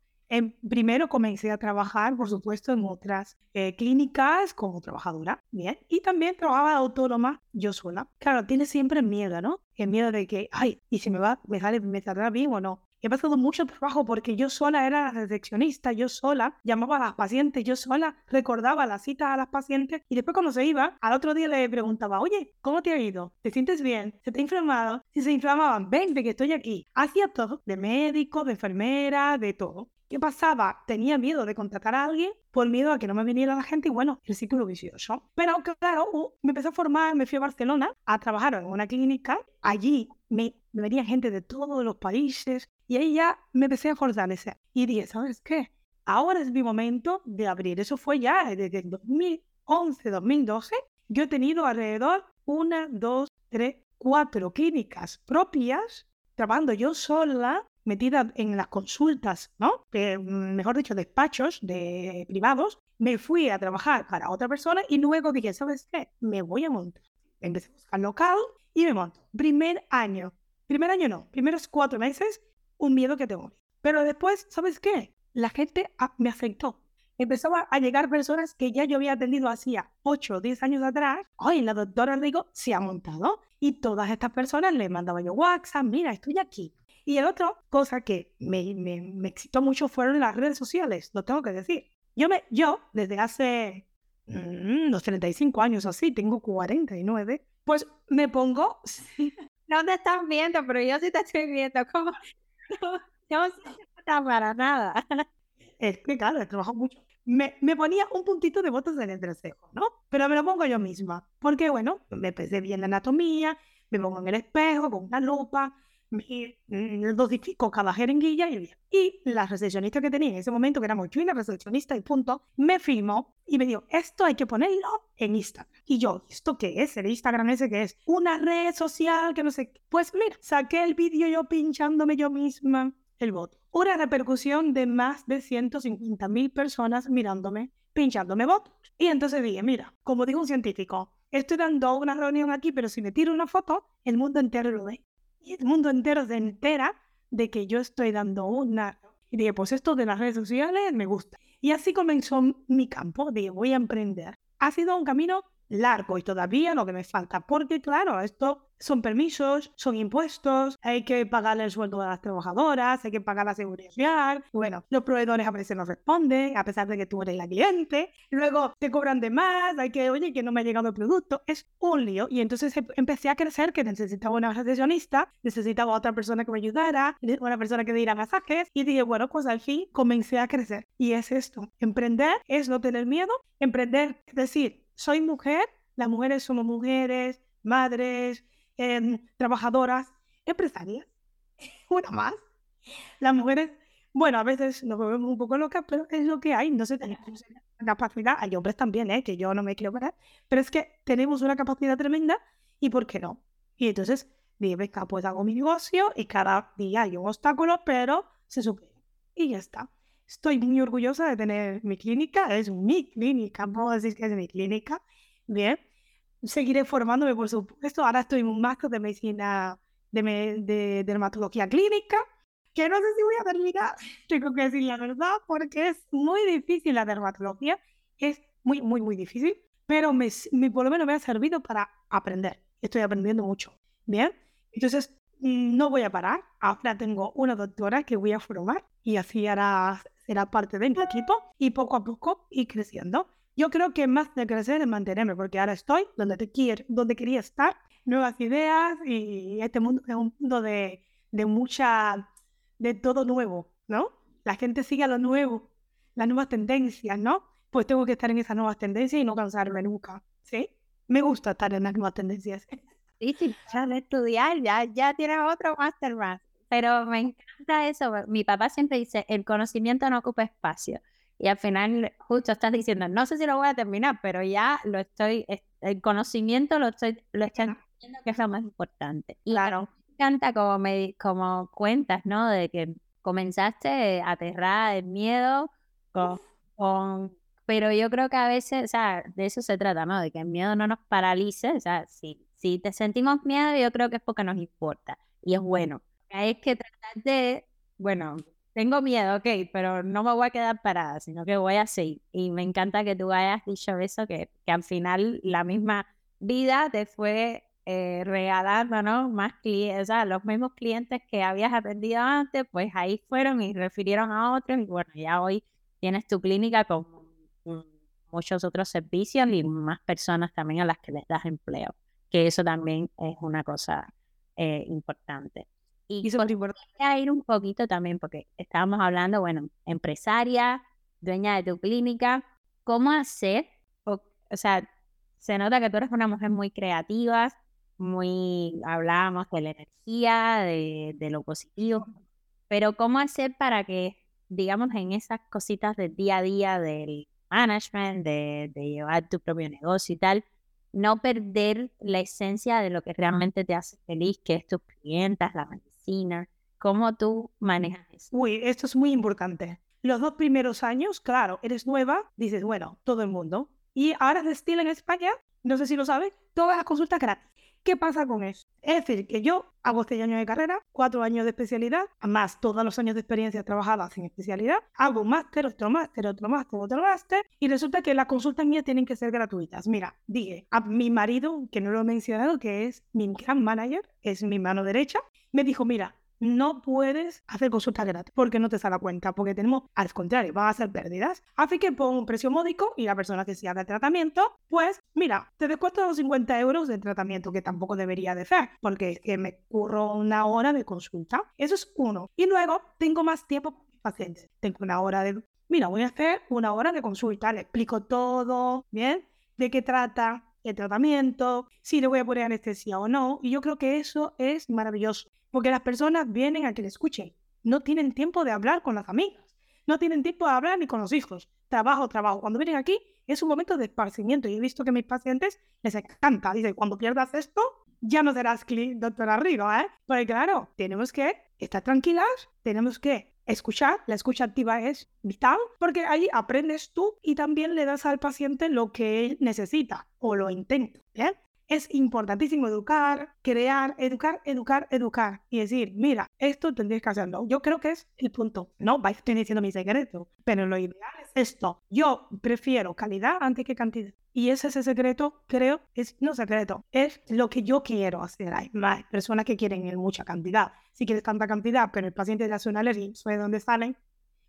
primero comencé a trabajar, por supuesto, en otras eh, clínicas como trabajadora, bien, y también trabajaba autónoma yo sola. Claro, tiene siempre miedo, ¿no? El miedo de que, ay, ¿y si me va, me sale, me saldrá bien o no? He pasado mucho trabajo porque yo sola era la recepcionista, yo sola llamaba a las pacientes, yo sola recordaba las citas a las pacientes y después cuando se iba, al otro día le preguntaba, oye, ¿cómo te ha ido? ¿Te sientes bien? ¿Se te ha inflamado? Si se inflamaban, ven, que estoy aquí. Hacía todo, de médico, de enfermera, de todo. ¿Qué pasaba? Tenía miedo de contratar a alguien por miedo a que no me viniera la gente y bueno, el ciclo vicioso. Pero claro, me empecé a formar, me fui a Barcelona a trabajar en una clínica. Allí me, venía gente de todos los países y ahí ya me empecé a fortalecer. Y dije, ¿sabes qué? Ahora es mi momento de abrir. Eso fue ya desde el 2011, 2012. Yo he tenido alrededor una, dos, tres, cuatro clínicas propias, trabajando yo sola metida en las consultas, ¿no? mejor dicho, despachos de privados, me fui a trabajar para otra persona y luego dije, ¿sabes qué? Me voy a montar. Empecé a buscar local y me monto. Primer año, primer año no, primeros cuatro meses, un miedo que tengo. Pero después, ¿sabes qué? La gente me afectó. Empezaban a llegar personas que ya yo había atendido hacía 8 o 10 años atrás. Hoy la doctora Rigo se ha montado y todas estas personas le mandaba yo WhatsApp, mira, estoy aquí y el otro cosa que me, me, excitó mucho fueron las redes sociales, lo tengo que decir. Yo, me, yo desde hace mm, unos 35 años así, tengo 49, pues me pongo... No te estás viendo, pero yo sí te estoy viendo. ¿Cómo? No, no para nada. Es que claro, trabajo mucho. Me, me, ponía un puntito de botas en el entrecejo, ¿no? Pero me lo pongo yo misma. Porque, bueno, me pesé bien la anatomía, me pongo en el espejo con una lupa, dosifico cada jeringuilla y, y la recepcionista que tenía en ese momento, que éramos yo y la recepcionista y punto, me filmó y me dijo, esto hay que ponerlo en Instagram. Y yo, ¿esto qué es? ¿El Instagram ese que es? Una red social que no sé. Pues mira, saqué el vídeo yo pinchándome yo misma el voto. Una repercusión de más de 150 mil personas mirándome, pinchándome votos. Y entonces dije, mira, como dijo un científico, estoy dando una reunión aquí, pero si me tiro una foto, el mundo entero lo ve y el mundo entero se entera de que yo estoy dando una... Y dije, pues esto de las redes sociales me gusta. Y así comenzó mi campo, dije, voy a emprender. Ha sido un camino largo y todavía lo que me falta, porque claro, esto son permisos, son impuestos, hay que pagar el sueldo de las trabajadoras, hay que pagar la seguridad. Social, bueno, los proveedores a veces no responden, a pesar de que tú eres la cliente, luego te cobran de más, hay que, oye, que no me ha llegado el producto, es un lío, y entonces em, empecé a crecer que necesitaba una recepcionista, necesitaba otra persona que me ayudara, una persona que me diera masajes, y dije, bueno, pues al fin comencé a crecer, y es esto, emprender es no tener miedo, emprender es decir, soy mujer, las mujeres somos mujeres, madres, em, trabajadoras, empresarias, una más. Las mujeres, bueno, a veces nos volvemos un poco locas, pero es lo que hay, no sé, tenemos una capacidad, hay hombres también, ¿eh? que yo no me quiero parar, pero es que tenemos una capacidad tremenda y ¿por qué no? Y entonces venga, pues hago mi negocio y cada día hay un obstáculo, pero se supera. Y ya está. Estoy muy orgullosa de tener mi clínica, es mi clínica, puedo decir que es mi clínica, bien. seguiré formándome, por supuesto. Ahora estoy en un máster de medicina, de, de dermatología clínica, que no sé si voy a terminar, tengo que decir la verdad, porque es muy difícil la dermatología, es muy, muy, muy difícil, pero me, por lo menos me ha servido para aprender. Estoy aprendiendo mucho. Bien, entonces mm, no voy a parar. Ahora tengo una doctora que voy a formar y así hará, será parte de mi equipo y poco a poco ir creciendo. Yo creo que más de crecer es mantenerme, porque ahora estoy donde, te quiero, donde quería estar, nuevas ideas y este mundo es un mundo de, de mucha de todo nuevo, ¿no? La gente sigue a lo nuevo, las nuevas tendencias, ¿no? Pues tengo que estar en esas nuevas tendencias y no cansarme nunca, ¿sí? Me gusta estar en las nuevas tendencias. Sí, sí, ya de estudiar, ya, ya tienes otro máster más. Pero me encanta eso. Mi papá siempre dice, el conocimiento no ocupa espacio. Y al final, justo estás diciendo, no sé si lo voy a terminar, pero ya lo estoy, el conocimiento lo estoy, lo estoy diciendo que es lo más importante. claro encanta como, me, como cuentas, ¿no? De que comenzaste aterrada, en miedo, con, pero yo creo que a veces, o sea, de eso se trata, ¿no? De que el miedo no nos paralice, o sea, si, si te sentimos miedo, yo creo que es porque nos importa y es bueno. Hay que tratar de, bueno, tengo miedo, ok, pero no me voy a quedar parada, sino que voy a seguir. Y me encanta que tú hayas dicho eso, que, que al final la misma vida te fue eh, regalando, ¿no? Más clientes, o sea, los mismos clientes que habías atendido antes, pues ahí fueron y refirieron a otros y bueno, ya hoy tienes tu clínica con, muchos otros servicios y más personas también a las que les das empleo, que eso también es una cosa eh, importante. Y, y a ir un poquito también, porque estábamos hablando, bueno, empresaria, dueña de tu clínica, ¿cómo hacer? O, o sea, se nota que tú eres una mujer muy creativa, muy, hablábamos de la energía, de, lo positivo, pero ¿cómo hacer para que, digamos, en esas cositas del día a día del management, de, llevar tu propio negocio y tal, no perder la esencia de lo que realmente te hace feliz, que es tus clientes, la medicina? ¿Cómo tú manejas? Uy, esto es muy importante. Los dos primeros años, claro, eres nueva, dices, bueno, todo el mundo. Y ahora de estilo en España, no sé si lo sabes, todas las consultas gratis. ¿Qué pasa con eso? Es decir, que yo hago seis años de carrera, cuatro años de especialidad, más todos los años de experiencia trabajadas en especialidad, hago un máster, otro máster, otro máster, otro máster, y resulta que las consultas mías tienen que ser gratuitas. Mira, dije a mi marido, que no lo he mencionado, que es mi gran manager, es mi mano derecha, me dijo, mira, no puedes hacer consultas gratis porque no te sale la cuenta, porque tenemos, al contrario, van a ser pérdidas. Así que pon un precio módico y la persona que se haga el tratamiento, pues mira, te descuento los 50 euros de tratamiento, que tampoco debería de ser, porque es que me curro una hora de consulta. Eso es uno. Y luego tengo más tiempo pacientes. Tengo una hora de... Mira, voy a hacer una hora de consulta, le explico todo, ¿bien? ¿De qué trata? el tratamiento, si le voy a poner anestesia o no. Y yo creo que eso es maravilloso. Porque las personas vienen a que le escuchen. No tienen tiempo de hablar con las amigas. No tienen tiempo de hablar ni con los hijos. Trabajo, trabajo. Cuando vienen aquí es un momento de esparcimiento. Y he visto que a mis pacientes les encanta. Dice, cuando pierdas esto, ya no serás doctora Rigo, ¿eh? Porque claro, tenemos que estar tranquilas, tenemos que escuchar. La escucha activa es vital porque ahí aprendes tú y también le das al paciente lo que él necesita o lo intenta. ¿bien? Es importantísimo educar, crear, educar, educar, educar y decir, mira, esto tendrías que hacerlo. Yo creo que es el punto. No, estoy diciendo mi secreto, pero lo ideal es esto. Yo prefiero calidad antes que cantidad. Y ese es el secreto, creo, es no secreto, es lo que yo quiero hacer. Hay más personas que quieren mucha cantidad. Si quieres tanta cantidad, pero el paciente le hace una alergia, de dónde salen,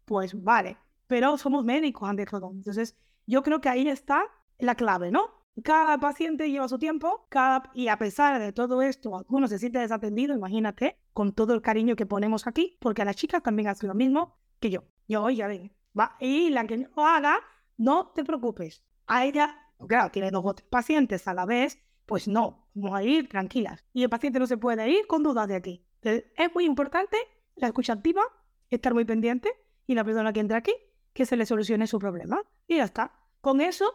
pues vale. Pero somos médicos ante todo. Entonces, yo creo que ahí está la clave, ¿no? Cada paciente lleva su tiempo cada... y a pesar de todo esto, alguno se siente desatendido, imagínate, con todo el cariño que ponemos aquí, porque a las chicas también hace lo mismo que yo. Yo, ya ven, va, y la que no haga, no te preocupes. A ella, claro, tiene dos pacientes a la vez, pues no, vamos a ir tranquilas. Y el paciente no se puede ir con dudas de aquí. Entonces, es muy importante la escucha activa, estar muy pendiente, y la persona que entra aquí, que se le solucione su problema. Y ya está. Con eso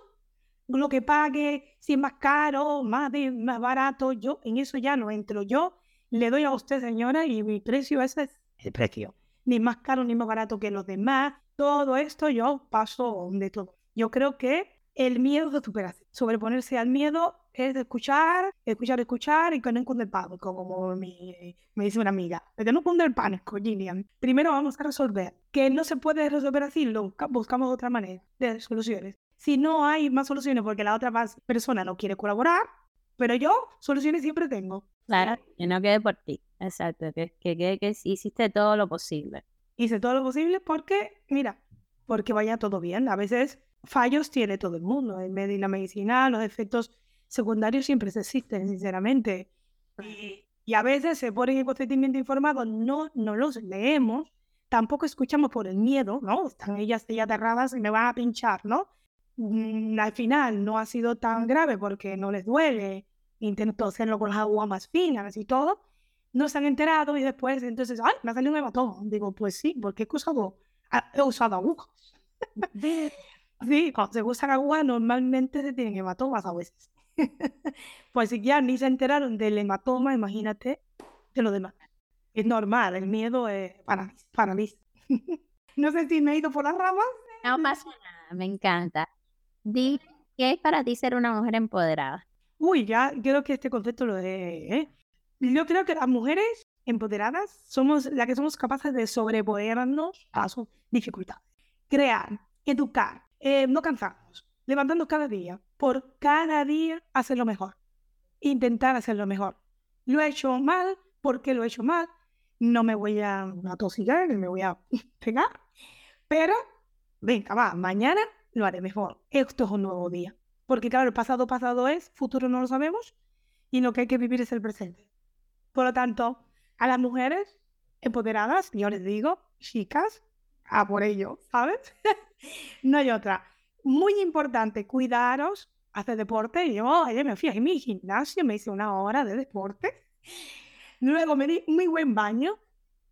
lo que pague, si es más caro, más, más barato, yo en eso ya no entro. Yo le doy a usted, señora, y mi precio ese es el precio. Ni más caro ni más barato que los demás. Todo esto yo paso de todo. Yo creo que el miedo de superación, sobreponerse al miedo es escuchar, escuchar, escuchar y que no cunde el pánico, como me, me dice una amiga. Que no cunde el pánico, Gillian. Primero vamos a resolver. Que no se puede resolver así, lo buscamos otra manera de soluciones. Si no hay más soluciones porque la otra persona no quiere colaborar, pero yo soluciones siempre tengo. Claro, que no quede por ti. Exacto, que, que quede que hiciste todo lo posible. Hice todo lo posible porque, mira, porque vaya todo bien. A veces fallos tiene todo el mundo. En medicina medicina los efectos secundarios siempre existen, sinceramente. Y, a veces se ponen en consentimiento informado, no, no los leemos, tampoco escuchamos por el miedo, ¿no? Están ellas, ellas aterradas y me van a pinchar, ¿no? Mm, al final no ha sido tan grave porque no les duele, intento hacerlo con las aguas más finas y todo, no se han enterado y después entonces, ¡ay! Me ha salido un hematoma. Digo, pues sí, porque he usado, ah, he usado agujas. sí, cuando se usan agujas normalmente se tienen hematomas a veces. pues si ya ni se enteraron del hematoma, imagínate de lo demás. Es normal, el miedo es paraliza. no sé si me he ido por las ramas. No pasa nada, me encanta. ¿Qué es para ti ser una mujer empoderada? Uy, ya creo que este concepto lo he... ¿eh? Yo creo que las mujeres empoderadas somos las que somos capaces de sobreponernos a sus dificultades. Crear, educar, eh, no cansarnos, levantarnos cada día, por cada día hacerlo mejor. Intentar hacerlo mejor. Lo he hecho mal, porque lo he hecho mal? No me voy a atosigar, me voy a pegar, pero venga, va, mañana lo haré mejor. Esto es un nuevo día. Porque claro, el pasado pasado es, futuro no lo sabemos y lo que hay que vivir es el presente. Por lo tanto, a las mujeres empoderadas, yo les digo, chicas, a por ello, ¿sabes? no hay otra. Muy importante, cuidaros, hacer deporte. Yo ayer me fui a mi gimnasio, me hice una hora de deporte. Luego me di muy buen baño.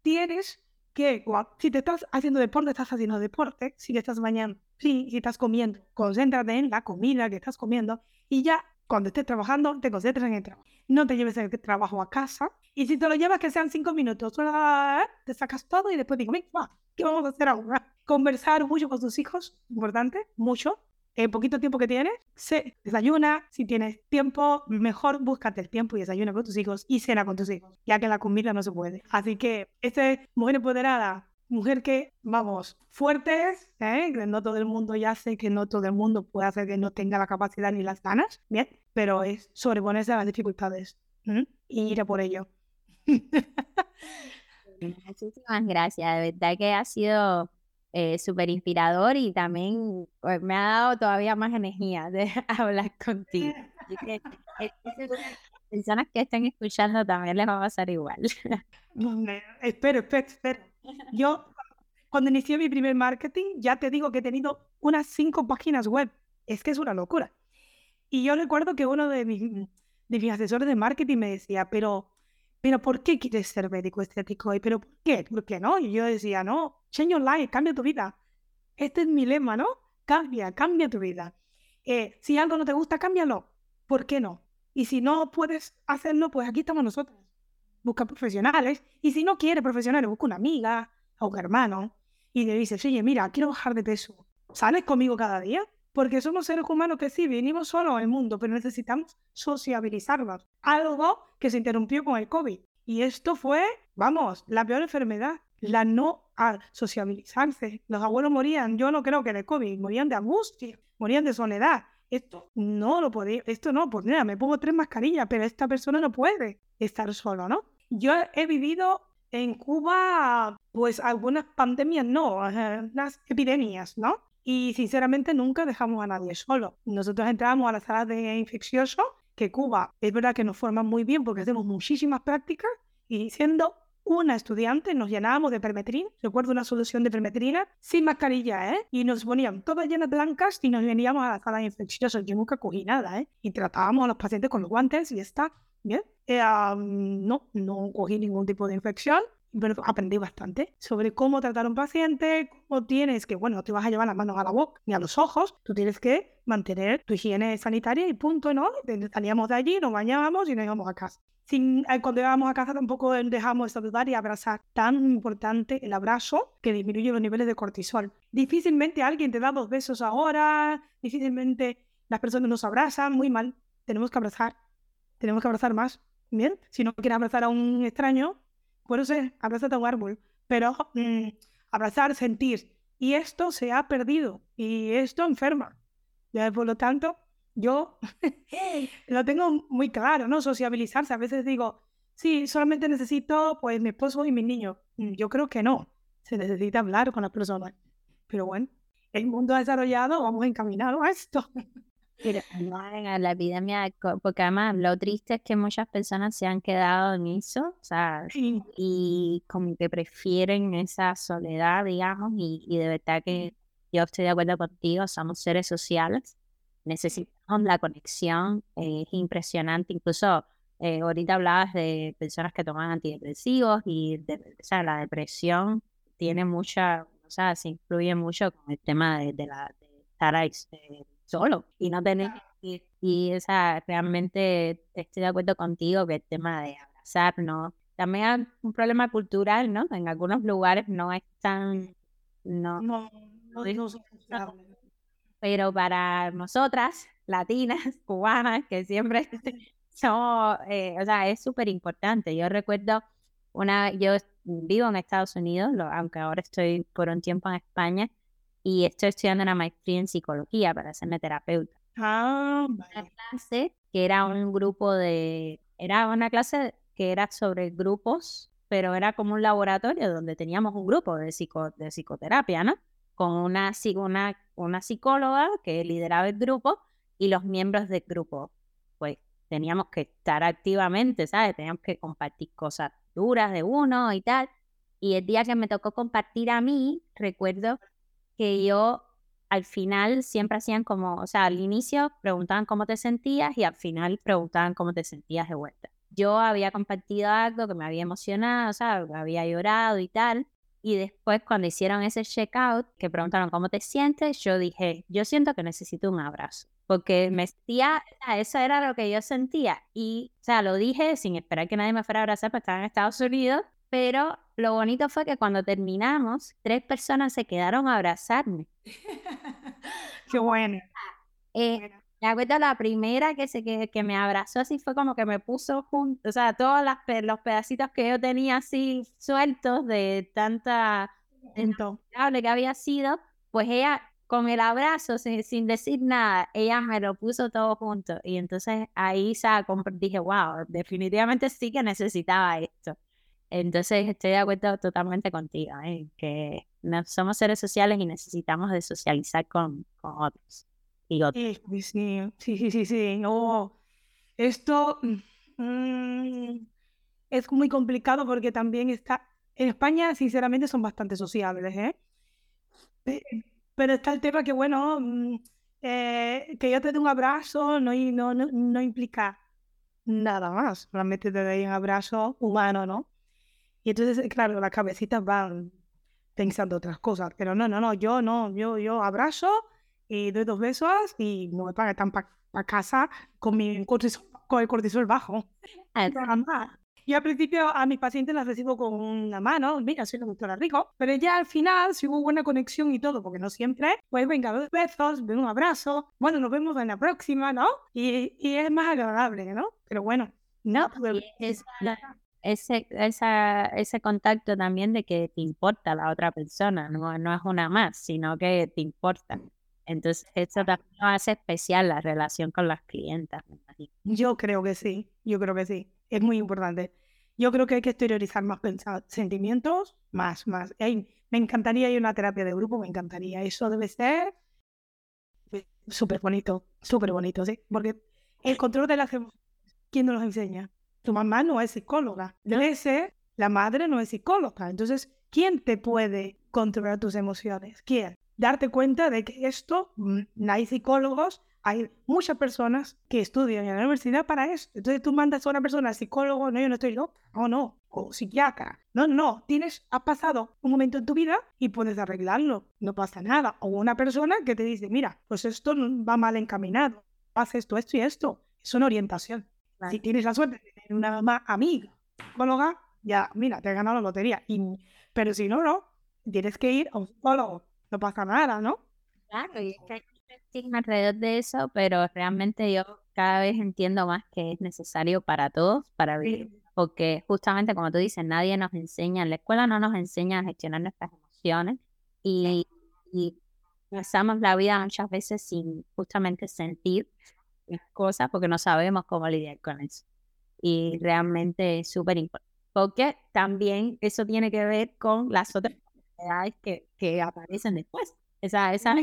Tienes que, si te estás haciendo deporte, estás haciendo deporte. Si estás bañando, Sí, si estás comiendo, concéntrate en la comida que estás comiendo y ya cuando estés trabajando, te concentras en el trabajo. No te lleves el trabajo a casa. Y si te lo llevas, que sean cinco minutos. Te sacas todo y después digo, ¿qué vamos a hacer ahora? Conversar mucho con tus hijos, importante, mucho. El poquito tiempo que tienes, se desayuna. Si tienes tiempo, mejor búscate el tiempo y desayuna con tus hijos y cena con tus hijos, ya que la comida no se puede. Así que, este mujer empoderada, mujer que, vamos, fuertes, ¿eh? no todo el mundo ya sé que no todo el mundo puede hacer que no tenga la capacidad ni las ganas, bien, pero es sobreponerse a las dificultades y ir a por ello. Muchísimas gracias, de verdad que ha sido eh, súper inspirador y también pues, me ha dado todavía más energía de hablar contigo. Así que, personas que estén escuchando también les va a pasar igual. espero, espero, espero. Yo, cuando inicié mi primer marketing, ya te digo que he tenido unas cinco páginas web. Es que es una locura. Y yo recuerdo que uno de mis, de mis asesores de marketing me decía, pero, pero ¿por qué quieres ser médico estético? ¿Y pero por qué? ¿Por qué no? Y yo decía, no, change your life, cambia tu vida. Este es mi lema, ¿no? Cambia, cambia tu vida. Eh, si algo no te gusta, cámbialo. ¿Por qué no? Y si no puedes hacerlo, pues aquí estamos nosotros busca profesionales. Y si no quiere profesionales, busca una amiga o un hermano y le dices, oye, mira, quiero bajar de peso. ¿Sales conmigo cada día? Porque somos seres humanos que sí, venimos solos al mundo, pero necesitamos sociabilizarnos. Algo que se interrumpió con el COVID. Y esto fue, vamos, la peor enfermedad, la no sociabilizarse. Los abuelos morían, yo no creo que de COVID, morían de angustia, morían de soledad. Esto no lo podía, esto no, pues mira, me pongo tres mascarillas, pero esta persona no puede estar solo, ¿no? Yo he vivido en Cuba, pues algunas pandemias, no, unas epidemias, ¿no? Y sinceramente nunca dejamos a nadie solo. Nosotros entramos a la sala de infeccioso, que Cuba es verdad que nos forman muy bien porque hacemos muchísimas prácticas y siendo una estudiante nos llenábamos de permetrin, recuerdo una solución de permetrina, sin mascarilla, ¿eh? Y nos ponían todas llenas blancas y nos veníamos a la sala de infecciosos. Yo nunca cogí nada, ¿eh? Y tratábamos a los pacientes con los guantes y está, ¿bien? Eh, no, no cogí ningún tipo de infección aprendí bastante sobre cómo tratar a un paciente, cómo tienes que, bueno, no te vas a llevar las manos a la boca ni a los ojos, tú tienes que mantener tu higiene sanitaria y punto, ¿no? Salíamos de allí, nos bañábamos y nos íbamos a casa. Sin, eh, cuando íbamos a casa tampoco dejamos de saludar y abrazar. Tan importante el abrazo que disminuye los niveles de cortisol. Difícilmente alguien te da dos besos ahora, difícilmente las personas nos abrazan, muy mal tenemos que abrazar, tenemos que abrazar más, ¿bien? Si no quieres abrazar a un extraño, ser, abrázate a un árbol, pero mm, abrazar, sentir. Y esto se ha perdido y esto enferma. Ya, por lo tanto, yo lo tengo muy claro, ¿no? Sociabilizarse. A veces digo, sí, solamente necesito pues mi esposo y mis niños. Mm, yo creo que no. Se necesita hablar con las personas. Pero bueno, el mundo desarrollado, vamos encaminados a esto. Pero no la epidemia, porque además lo triste es que muchas personas se han quedado en eso, o sea, y como que prefieren esa soledad, digamos, y, y de verdad que yo estoy de acuerdo contigo, somos seres sociales, necesitamos la conexión, es impresionante, incluso eh, ahorita hablabas de personas que toman antidepresivos y de, o sea, la depresión tiene mucha, o sea, se influye mucho con el tema de, la, de estar ahí, eh, solo y no tener y, y esa realmente estoy de acuerdo contigo que el tema de abrazarnos también hay un problema cultural, ¿no? En algunos lugares no es tan no no, no, no, pero para nosotras latinas cubanas que siempre somos eh, o sea es súper importante. Yo recuerdo una yo vivo en Estados Unidos aunque ahora estoy por un tiempo en España y estoy estudiando una maestría en psicología para hacerme terapeuta. Ah, Una clase que era un grupo de, era una clase que era sobre grupos, pero era como un laboratorio donde teníamos un grupo de, psico, de psicoterapia, ¿no? Con una, una, una psicóloga que lideraba el grupo y los miembros del grupo. Pues teníamos que estar activamente, ¿sabes? Teníamos que compartir cosas duras de uno y tal. Y el día que me tocó compartir a mí, recuerdo que yo al final siempre hacían como, o sea, al inicio preguntaban cómo te sentías y al final preguntaban cómo te sentías de vuelta. Yo había compartido algo que me había emocionado, o sea, había llorado y tal. Y después cuando hicieron ese checkout, que preguntaron cómo te sientes, yo dije, yo siento que necesito un abrazo. Porque me sentía, eso era lo que yo sentía. Y, o sea, lo dije sin esperar que nadie me fuera a abrazar, porque estaba en Estados Unidos. Pero lo bonito fue que cuando terminamos, tres personas se quedaron a abrazarme. Qué bueno. Eh, me acuerdo la primera que, se, que, que, me abrazó así fue como que me puso junto, o sea, todos las, los pedacitos que yo tenía así sueltos de tanta que había sido, pues ella con el abrazo, sin, sin, decir nada, ella me lo puso todo junto. Y entonces ahí dije, wow, definitivamente sí que necesitaba esto. Entonces estoy de acuerdo totalmente contigo, ¿eh? que somos seres sociales y necesitamos de socializar con, con otros. Y Sí, sí, sí, sí, sí. No, esto mm, es muy complicado porque también está... En España, sinceramente, son bastante sociables, ¿eh? Pero está el tema que, bueno, mm, eh, que yo te dé un abrazo no, no, no, no implica nada más. Realmente te doy un abrazo humano, ¿no? Y entonces, eh, claro, las cabecitas van pensando otras cosas. Pero no, no, no, yo no, yo, yo abrazo y doy dos besos y me pagan tan para casa con, mi cortisol, con el cortisol bajo. Yo al principio a mis pacientes las recibo con una mano, mira, soy la doctora Rico, pero ya al final, si hubo buena conexión y todo, porque no siempre, pues venga, dos besos, un abrazo, bueno, nos vemos en la próxima, ¿no? Y, y es más agradable, ¿no? Pero bueno, no, es, ese, esa, ese contacto también de que te importa la otra persona, no, no es una más, sino que te importa. Entonces, eso también hace especial la relación con las clientas. Yo creo que sí, yo creo que sí, es muy importante. Yo creo que hay que exteriorizar más sentimientos, más, más. me encantaría ir a una terapia de grupo, me encantaría. Eso debe ser súper bonito, súper bonito, ¿sí? Porque el control de las emociones, ¿quién nos lo enseña? Tu mamá no es psicóloga. Ser, la madre no es psicóloga. Entonces, ¿quién te puede controlar tus emociones? ¿Quién? Darte cuenta de que esto, mm, no hay psicólogos, hay muchas personas que estudian en la universidad para eso. Entonces tú mandas a una persona psicólogo, no, yo no estoy loca, o no, o psiquiatra. No, no, tienes, ha pasado un momento en tu vida y puedes arreglarlo, no pasa nada. O una persona que te dice, mira, pues esto va mal encaminado, haz esto, esto y esto. Es una orientación. Si tienes la suerte una mamá amiga, psicóloga, ya, mira, te has ganado la lotería. Y, pero si no, no, tienes que ir a un psicólogo. No pasa nada, ¿no? Claro, y es que hay estigma alrededor de eso, pero realmente yo cada vez entiendo más que es necesario para todos, para vivir. Porque justamente como tú dices, nadie nos enseña, en la escuela no nos enseña a gestionar nuestras emociones y, y pasamos la vida muchas veces sin justamente sentir las cosas porque no sabemos cómo lidiar con eso. Y realmente es súper importante. Porque también eso tiene que ver con las otras enfermedades que, que aparecen después. Esa, esa,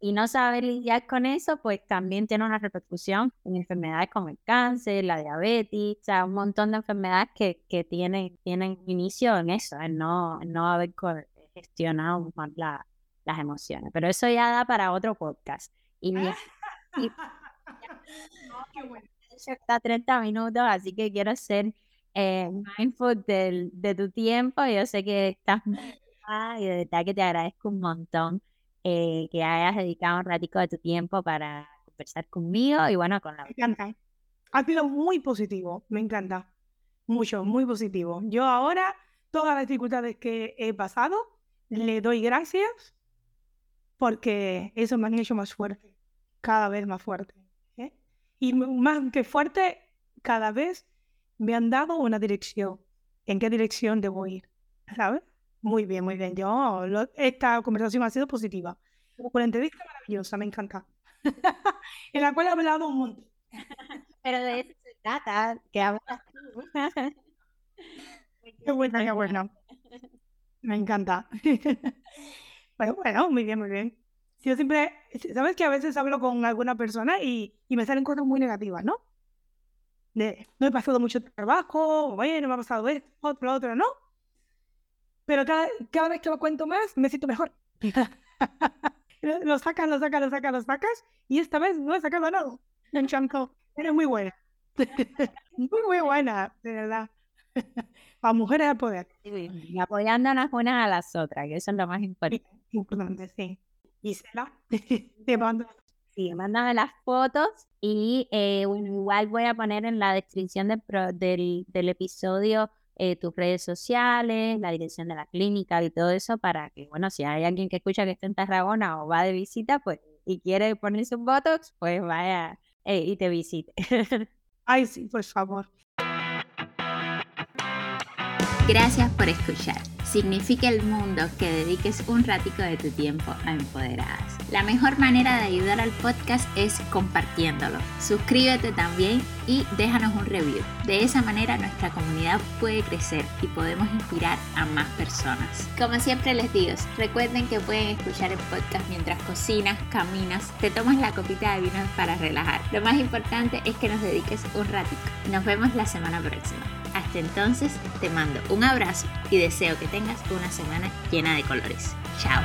y no saber lidiar con eso, pues también tiene una repercusión en enfermedades como el cáncer, la diabetes, o sea, un montón de enfermedades que, que tienen, tienen inicio en eso, en no, no haber gestionado más las emociones. Pero eso ya da para otro podcast. Y, y, está 30 minutos, así que quiero ser eh, mindful de, de tu tiempo. Yo sé que estás y de verdad que te agradezco un montón eh, que hayas dedicado un ratico de tu tiempo para conversar conmigo y bueno, con la... Me encanta. Ha sido muy positivo, me encanta. Mucho, muy positivo. Yo ahora, todas las dificultades que he pasado, le doy gracias porque eso me han hecho más fuerte, cada vez más fuerte. Y más que fuerte, cada vez me han dado una dirección, en qué dirección debo ir, ¿sabes? Muy bien, muy bien. Yo, esta conversación ha sido positiva. Una entrevista maravillosa, me encanta. en la cual he hablado un montón. Pero de eso se trata, que hablas tú. qué buena, qué buena. Me encanta. Pero bueno, muy bien, muy bien. Yo siempre, sabes que a veces hablo con alguna persona y, y me salen cosas muy negativas, ¿no? De, no he pasado mucho trabajo, bueno, me ha pasado esto, otro, otro, ¿no? pero cada, cada vez que lo cuento más, me siento mejor. lo sacas, lo sacas, lo sacas, lo sacas, y esta vez no he sacado nada. Enchanto. Eres muy buena. muy, muy buena, de verdad. Para mujeres al poder. Y apoyándonos unas a las otras, que eso es lo más importante. Importante, sí. Gisela, te mando. Sí, mándame las fotos y eh, igual voy a poner en la descripción del, del, del episodio eh, tus redes sociales, la dirección de la clínica y todo eso para que, bueno, si hay alguien que escucha que está en Tarragona o va de visita, pues, y quiere ponerse un Botox, pues vaya eh, y te visite. Ay, sí, por favor. Gracias por escuchar. Significa el mundo que dediques un ratico de tu tiempo a Empoderadas. La mejor manera de ayudar al podcast es compartiéndolo. Suscríbete también y déjanos un review. De esa manera nuestra comunidad puede crecer y podemos inspirar a más personas. Como siempre les digo, recuerden que pueden escuchar el podcast mientras cocinas, caminas, te tomas la copita de vino para relajar. Lo más importante es que nos dediques un ratito. Nos vemos la semana próxima. Hasta entonces, te mando un abrazo y deseo que tengas una semana llena de colores. Chao.